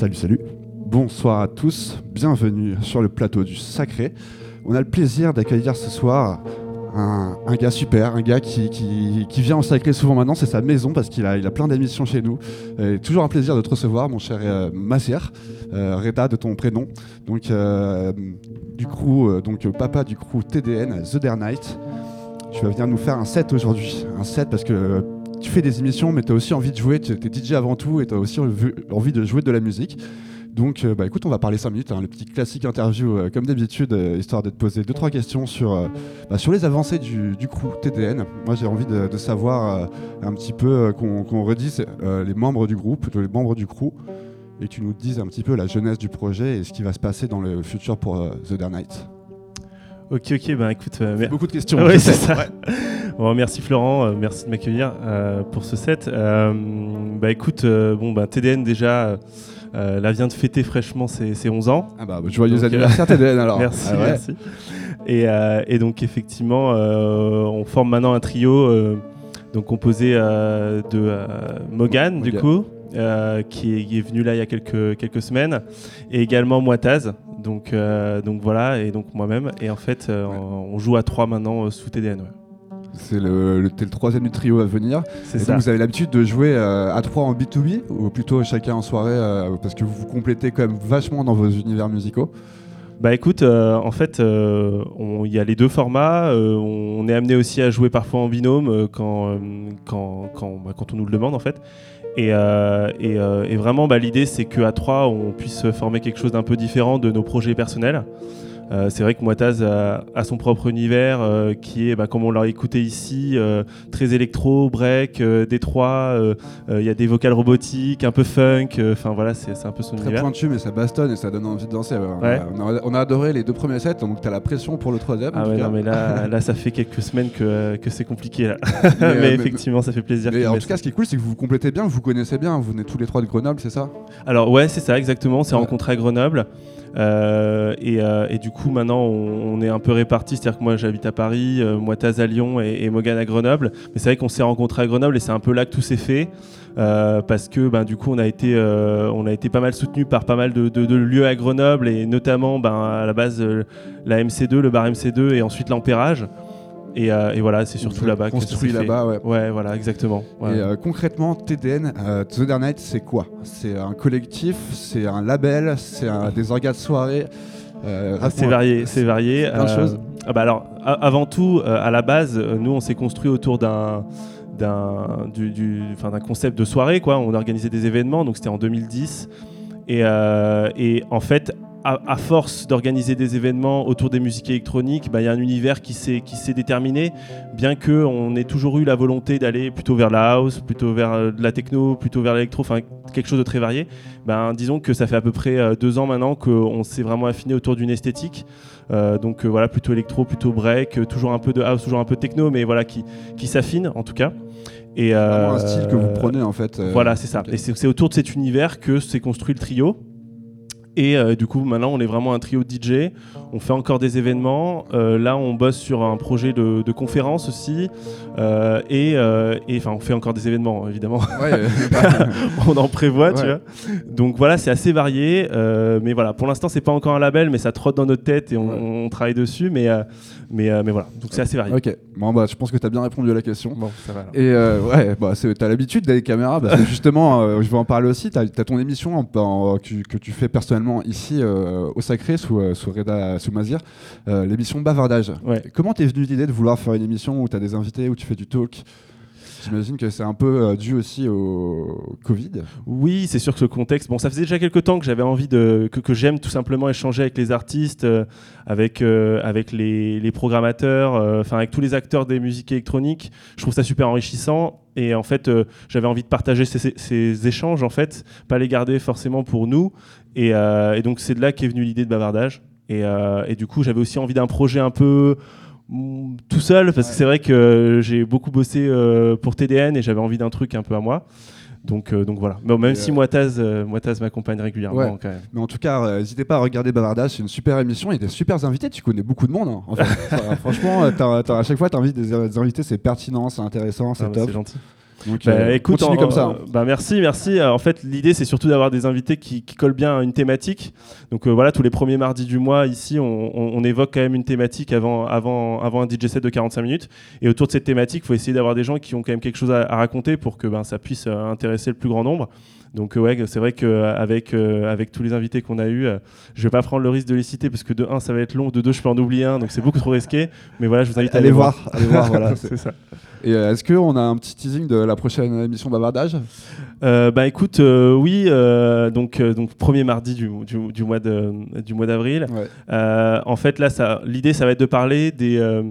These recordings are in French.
Salut, salut. Bonsoir à tous. Bienvenue sur le plateau du Sacré. On a le plaisir d'accueillir ce soir un, gars super, un gars qui, qui- vient au Sacré souvent maintenant. C'est sa maison parce qu'il a, il a plein d'émissions chez nous. Toujours un plaisir de te recevoir, mon cher euh, euh, Reda de ton prénom. Donc, euh, du crew, euh, donc papa du crew TDN, The Dare Night. Tu vas venir nous faire un set aujourd'hui. Un set parce que tu fais des émissions, mais tu as aussi envie de jouer. Tu es DJ avant tout et tu as aussi envie- de jouer de la musique. Donc, euh, bah, écoute, on va parler 5 minutes, hein, le petit classique interview euh, comme d'habitude, euh, histoire de te poser 2-3 questions sur, bah, sur les avancées du, du crew TDN. Moi, j'ai envie de, savoir un petit peu qu'on qu'on redise les membres du groupe, les membres du crew, et que tu nous dises un petit peu la jeunesse du projet et ce qui va se passer dans le futur pour The Dare Night. Ok, ok, ben écoute, euh, beaucoup de questions. Ouais, je c'est ça. Ouais. Bon, merci Florent, euh, merci de m'accueillir euh, pour ce set. Euh, bah écoute, bon bah TDN déjà, là vient de fêter fraîchement ses, ses 11 ans. Ah bah, joyeux Donc, euh, anniversaire TDN alors. Merci, Ah ouais. merci. Et, et donc effectivement, on forme maintenant un trio donc composé de Mogan, du coup, euh, qui, est, qui est venu là il y a quelques, quelques semaines, et également Moitaz. Donc, euh, donc voilà, et donc moi-même. Et en fait, euh, Ouais. on joue à trois maintenant sous TDN. ouais. C'est le, le, t'es le troisième du trio à venir. C'est ça. donc, vous avez l'habitude de jouer euh, à trois en B2B ou plutôt chacun en soirée euh, parce que vous vous complétez quand même vachement dans vos univers musicaux? Bah écoute, euh, en fait, euh, il y a les deux formats. euh, on est amené aussi à jouer parfois en binôme quand, quand, quand, bah, quand on nous le demande en fait. Et, euh, euh, et vraiment, bah, l'idée c'est qu'à trois, on puisse former quelque chose d'un peu différent de nos projets personnels. Euh, c'est vrai que Moitaz a, a son propre univers euh, qui est, bah, comme on l'a écouté ici, euh, très électro, break, détroit. Il y a des vocales robotiques, un peu funk. Enfin voilà, c'est un peu son Très univers. pointu, mais ça bastonne et ça donne envie de danser. On, Ouais. a, on a- on a adoré les deux premiers sets, donc t'as la pression pour le troisième. Ah ouais, non, mais là, là, ça fait quelques semaines que, que c'est compliqué. Là. Mais, mais, mais- effectivement, ça fait plaisir. Mais en tout cas, ce qui est cool, c'est que vous vous complétez bien, vous vous connaissez bien. Vous venez tous les trois de Grenoble, c'est ça? Ça. Alors, ouais, c'est ça, exactement. On s'est Ouais. rencontrés à Grenoble. Euh, et, euh, et du coup, maintenant, on, est un peu répartis. C'est-à-dire que moi, j'habite à Paris, euh, moi, Taz à Lyon et, et Morgane à Grenoble. Mais c'est vrai qu'on s'est rencontrés à Grenoble et c'est un peu là que tout s'est fait. Euh, parce que ben, du coup, on a, été, on a été pas mal soutenu par pas mal de, de- lieux à Grenoble et notamment ben, à la base la MC2, le bar MC2 et ensuite l'Empérage. Et, euh, et voilà, c'est surtout là-bas Construit là-bas, ouais. Ouais, voilà, exactement. Ouais. Et euh, concrètement, TDN, euh, The Dare Night, c'est quoi? C'est un collectif, c'est un label, c'est des orgas de soirée. euh, Ah, c'est varié, c'est varié. plein de choses. ah bah alors, a- avant tout, à la base, nous, on s'est construit autour d'un d'un du, du- concept de soirée, quoi. On organisait des événements, donc c'était en 2010. Et, euh, et en fait, à, à force d'organiser des événements autour des musiques électroniques, bah, il y a un univers qui s'est qui s'est déterminé, bien que on ait toujours eu la volonté d'aller plutôt vers la house, plutôt vers euh, de la techno, plutôt vers l'électro, enfin quelque chose de très varié. Ben, disons que ça fait à peu près euh, deux ans maintenant qu'on s'est vraiment affiné autour d'une esthétique. Euh, donc euh, voilà, plutôt électro, plutôt break, toujours un peu de house, toujours un peu de techno, mais voilà, qui, qui s'affine en tout cas. Et, un style que vous prenez en fait. Voilà, c'est ça. Et c'est c'est autour de cet univers que s'est construit le trio. Et euh, du coup, maintenant, on est vraiment un trio de DJ. On fait encore des événements. Euh, là, on bosse sur un projet de, de conférence aussi. Euh, et enfin, on fait encore des événements, évidemment. Ouais, on en prévoit, tu vois. Donc voilà, c'est assez varié. mais voilà, pour l'instant, c'est pas encore un label, mais ça trotte dans notre tête et on, Ouais. on travaille dessus. Mais, mais, euh, mais voilà, donc c'est assez varié. ok, bon, bah, je pense que tu as bien répondu à la question. Bon, ça va. alors. Et euh, ouais, bah, c'est- t'as l'habitude d'aller caméra, parce que justement, euh, je vais en parler aussi. T'as as ton émission en- en- que, que tu fais personnellement ici au Sacré sous, sous Reda sous Mazir, l'émission Bavardage. Ouais. Comment t'es venu l'idée de vouloir faire une émission où t'as des invités, où tu fais du talk? J'imagine que c'est un peu euh, dû aussi au Covid. Oui, c'est sûr que le contexte. Bon, ça faisait déjà quelques temps que j'avais envie de que, j'aime tout simplement échanger avec les artistes, euh, avec euh, avec les, les programmateurs, enfin avec tous les acteurs des musiques électroniques. Je trouve ça super enrichissant. Et en fait, j'avais envie de partager ces, échanges, en fait, pas les garder forcément pour nous. Et, donc, c'est de là qu'est venue l'idée de bavardage. Et, du coup, j'avais aussi envie d'un projet un peu tout seul, parce que c'est vrai que j'ai beaucoup bossé euh, pour TDN et j'avais envie d'un truc un peu à moi. Donc, euh, donc voilà. Bon, même Et, si euh, Moitaz, euh, Moitaz m'accompagne régulièrement Ouais. quand même. Mais en tout cas, euh, n'hésitez pas à regarder Bavardage, c'est une super émission. Il y a des super invités, tu connais beaucoup de monde. hein, en fait. Enfin, franchement, euh, à chaque fois, tu invites des, des invités, c'est pertinent, c'est intéressant, c'est Ah, bah, top. c'est gentil. Donc, Bah, écoute, continue en- comme ça. hein. bah, merci, merci. Euh, En fait, l'idée, c'est surtout d'avoir des invités qui, qui collent bien à une thématique. Donc euh, voilà, tous les premiers mardis du mois, ici, on, on- on évoque quand même une thématique avant, avant, avant un DJ set de 45 minutes. Et autour de cette thématique, il faut essayer d'avoir des gens qui ont quand même quelque chose à, à raconter pour que ben, ça puisse euh, intéresser le plus grand nombre. Donc euh, ouais, c'est vrai qu'avec avec tous les invités qu'on a eus, euh, je vais pas prendre le risque de les citer parce que de un, ça va être long, de deux, je peux en oublier un, donc c'est beaucoup trop risqué. Mais voilà, je vous invite à aller voir, allez voir, voilà. c'est ça. Et euh, est-ce qu'on a un petit teasing de la prochaine émission bavardage? Euh, bah écoute, euh, oui, euh, donc, euh, donc premier mardi du, du, du mois de- du mois d'avril. Ouais. Euh, en fait, là, ça, l'idée, ça va être de parler des, euh,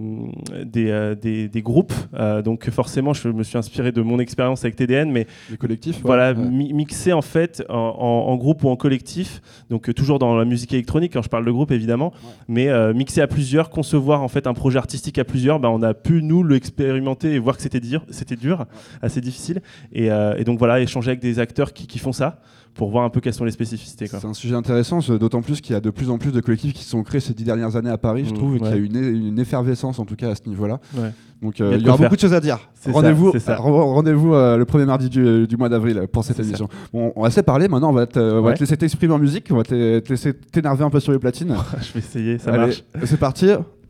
des, euh, des, des groupes. Euh, donc forcément, je me suis inspiré de mon expérience avec TDN, mais Les collectifs voilà, Ouais. mi- mixé en fait en, groupe ou en collectif. Donc euh, toujours dans la musique électronique quand je parle de groupe évidemment, mais euh, mixé à plusieurs, concevoir en fait un projet artistique à plusieurs. Bah, on a pu nous l'expérimenter et voir que c'était dur, c'était dur, assez difficile. Et, euh, et donc voilà, échanger avec des acteurs qui, qui font ça pour voir un peu quelles sont les spécificités. C'est un sujet intéressant, d'autant plus qu'il y a de plus en plus de collectifs qui sont créés ces dix dernières années à Paris, je Mmh, trouve, et qu'il y a une, une effervescence en tout cas à ce niveau-là. Ouais. Donc Il y a euh, il y aura beaucoup de choses à dire. Rendez-vous c'est ça. re- rendez-vous euh, le premier mardi du, du mois d'avril pour cette émission. Bon, on va se parler maintenant, on va te, Ouais. laisser t'exprimer en musique, on va te, te laisser t'énerver un peu sur les platines. je vais essayer, ça Allez, marche. c'est parti,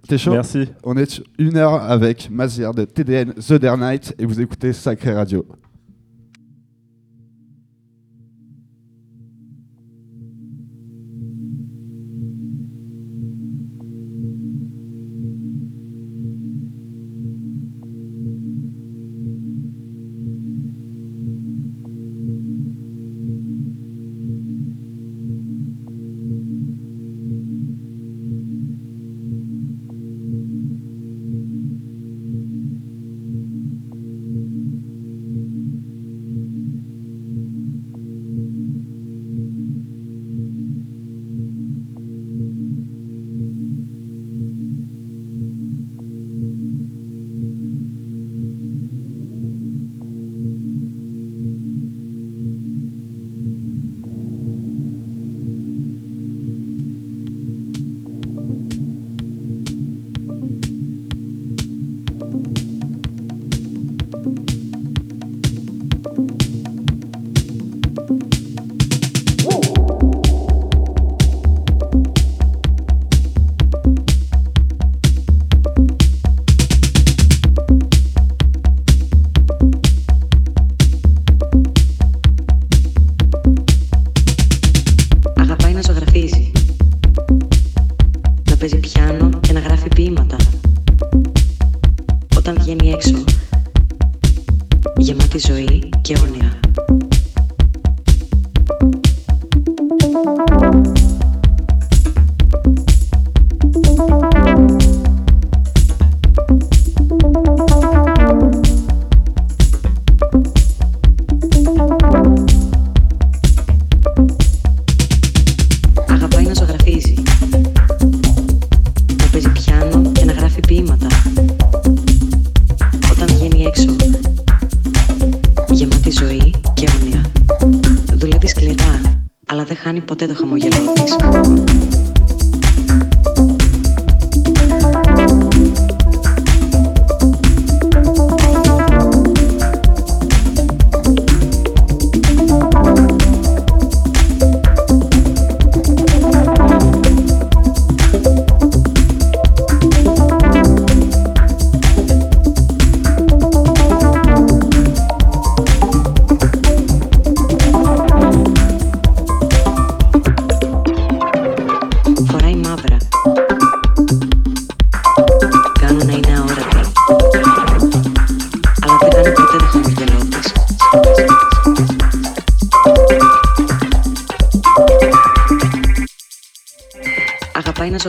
t'es chaud Merci. On est une heure avec Mazir de TDN The Dare Night et vous écoutez Sacré Radio.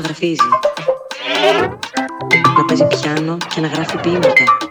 Ζωγραφίζει Να παίζει πιάνο και να γράφει ποίηματα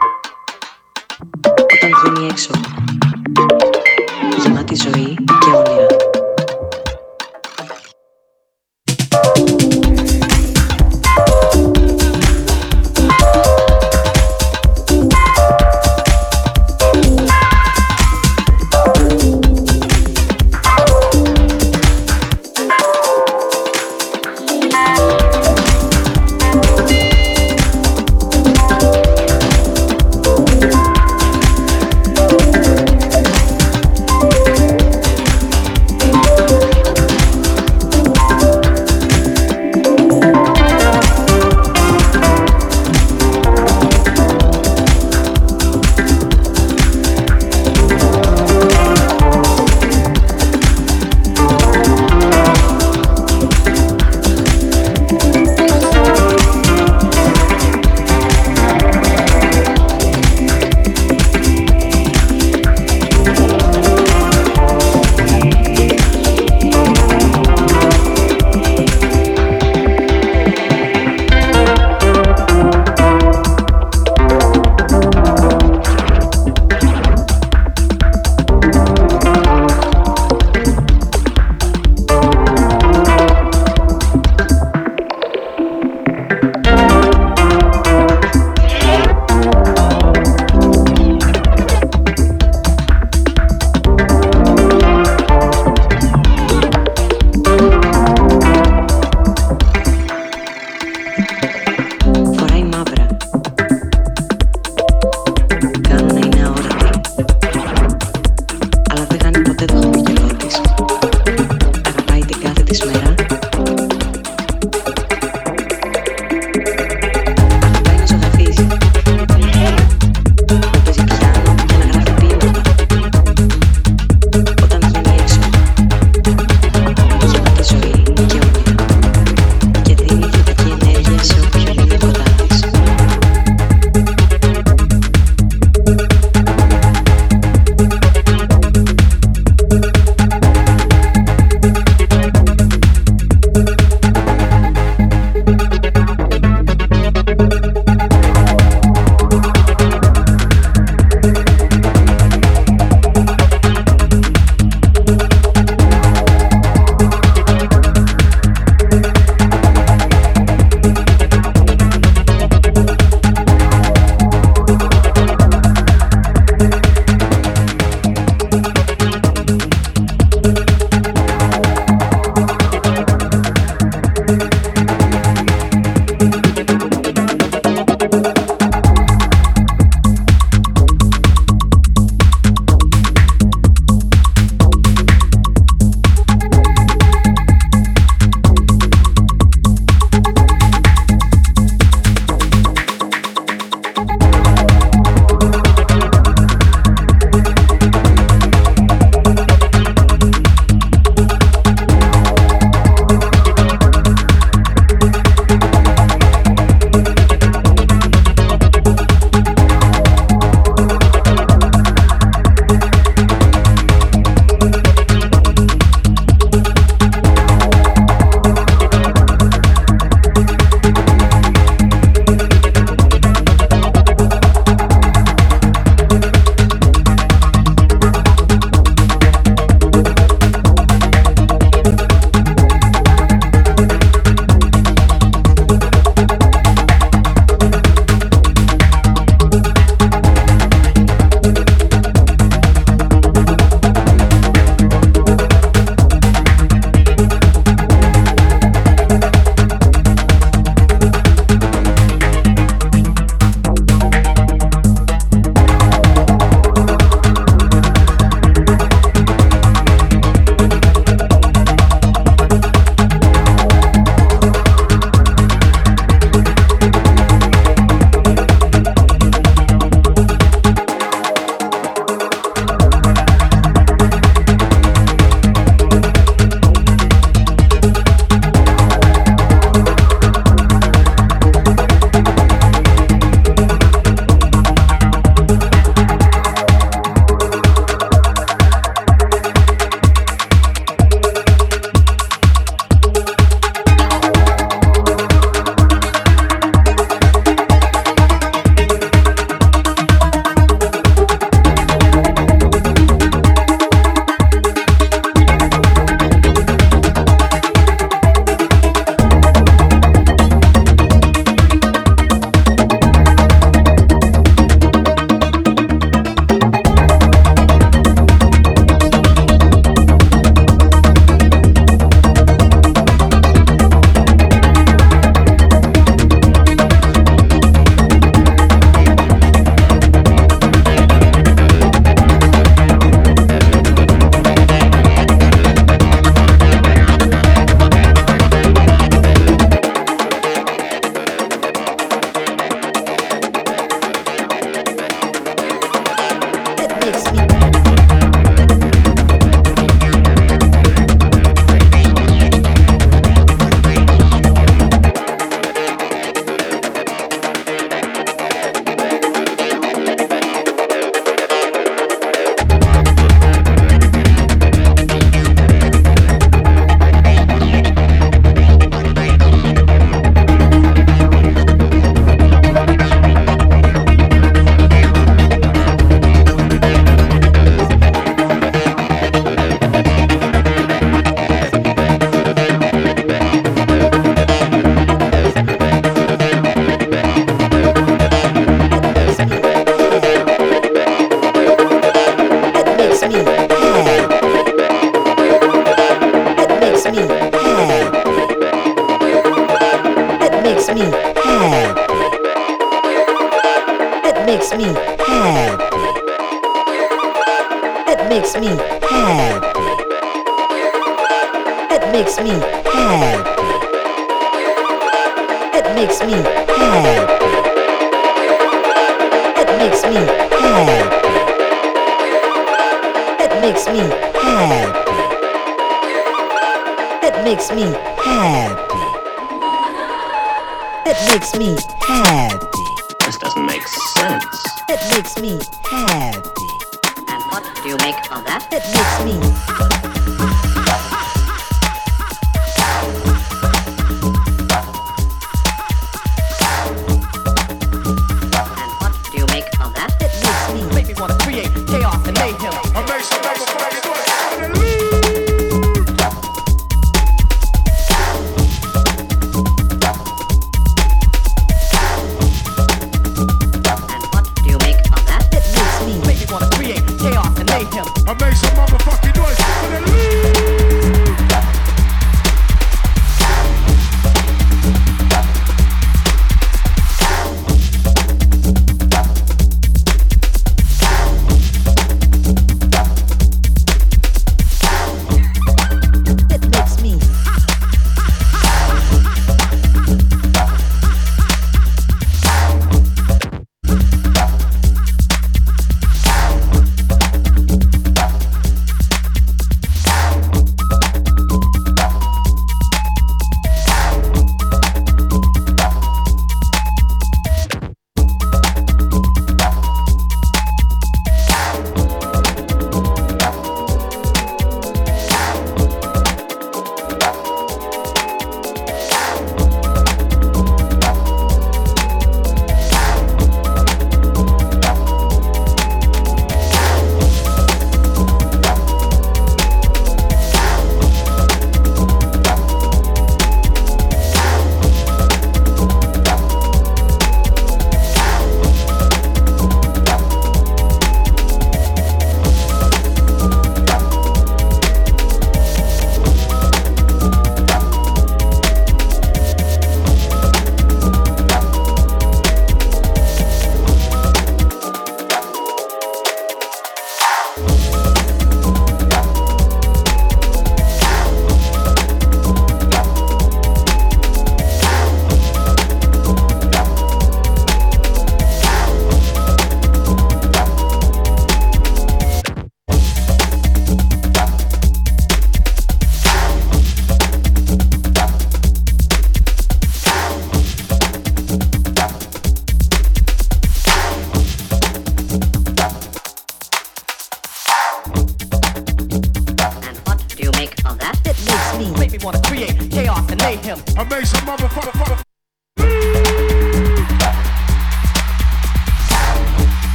It's me.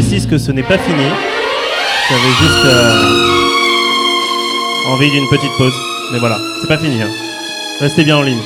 précise que ce n'est pas fini. J'avais juste euh, envie d'une petite pause. Mais voilà, c'est pas fini. hein. Restez bien en ligne.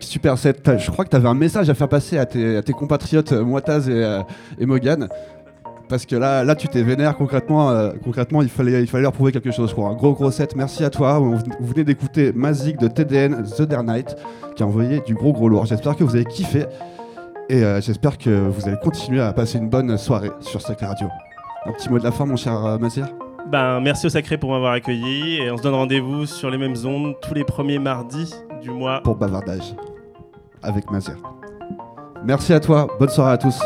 Super set. Je crois que tu avais un message à faire passer à tes, compatriotes euh, Moitaz et, euh, Mogan. Parce que là, là tu t'es vénère concrètement. euh, concrètement, il fallait, il fallait leur prouver quelque chose. Un gros gros set. Merci à toi. Vous venez d'écouter Mazik de TDN The Dare Night qui a envoyé du gros gros lourd. J'espère que vous avez kiffé. Et j'espère que vous allez continuer à passer une bonne soirée sur Sacré Radio. Un petit mot de la fin, mon cher Mazir Ben, merci au Sacré pour m'avoir accueilli et on se donne rendez-vous sur les mêmes ondes tous les premiers mardis du mois. pour bavardage avec Mazir. Merci à toi, bonne soirée à tous.